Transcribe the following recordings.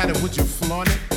had it, would you flaunt it?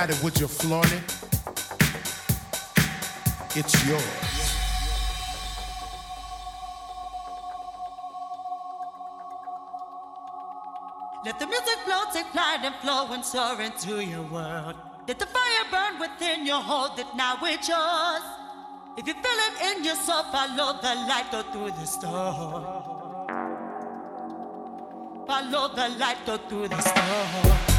had it with your flaunting, it's yours. Let the music flow, take flight and flow and soar into your world. Let the fire burn within you, hold it now it's yours. If you feel it in yourself, follow the light, go through the storm. Follow the light, go through the storm.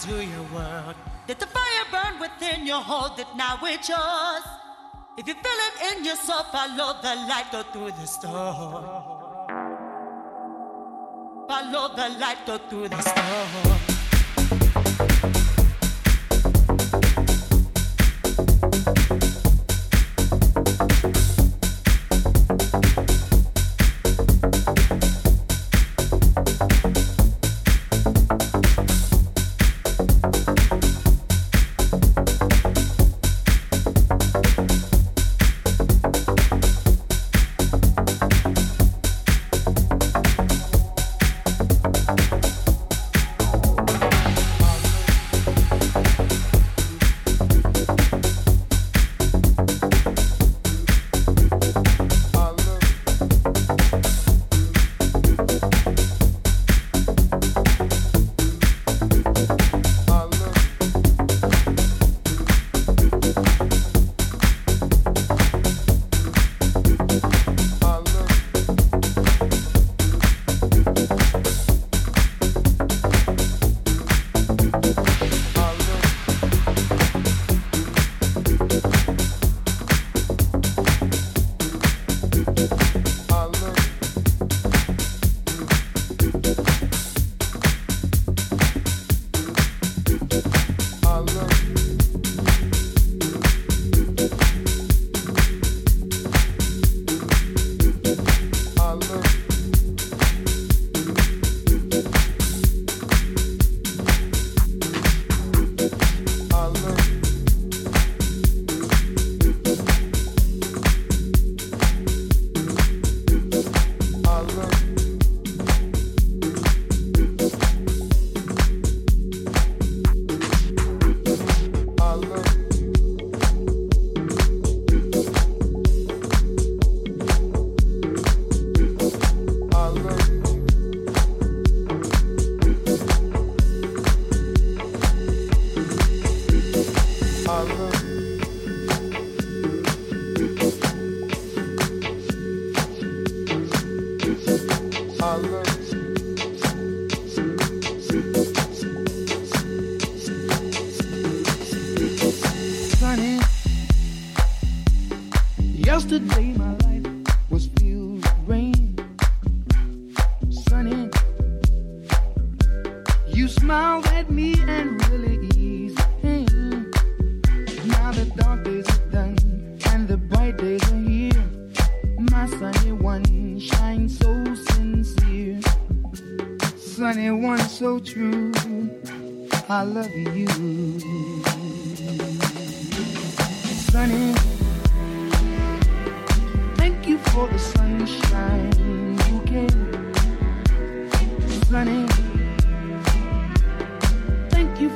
to your world. Let the fire burn within you, hold it now, it's yours. If you feel it in yourself, follow the light, go through the storm. Follow the light, go through the storm.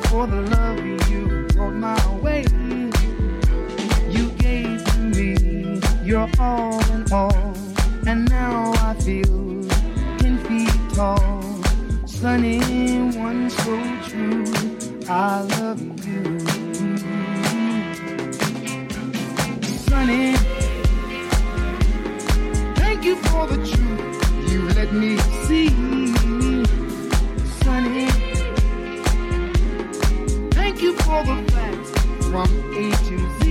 for the love you brought my way. You gave to me your all in all, and now I feel ten feet tall. Sunny one so true, I love you. Sunny, thank you for the truth you let me see. all the facts from A to Z.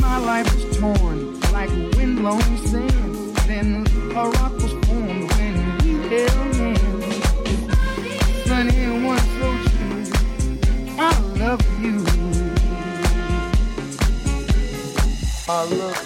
My life was torn like windblown sand. Then a rock was formed when we held hands. Sunny one so true. I love you. I love you.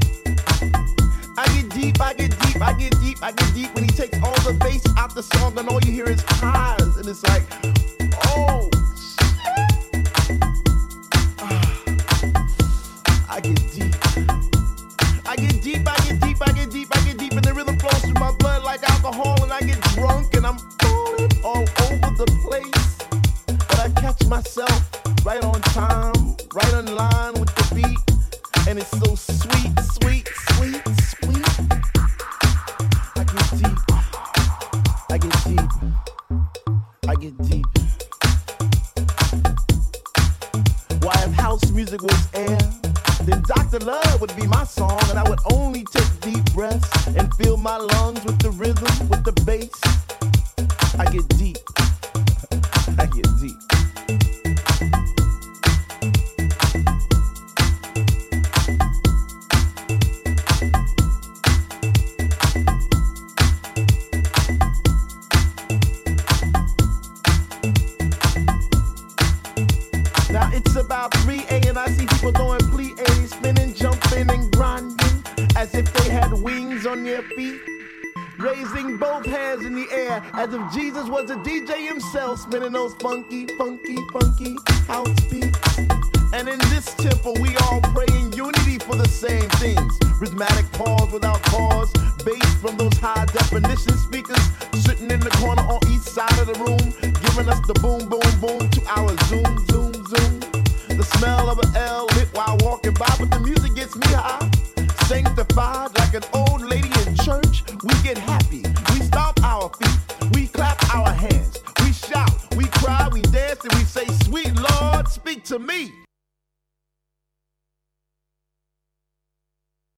I get deep, I get deep, I get deep, I get deep. When he takes all the bass out the song, and all you hear is highs, and it's like,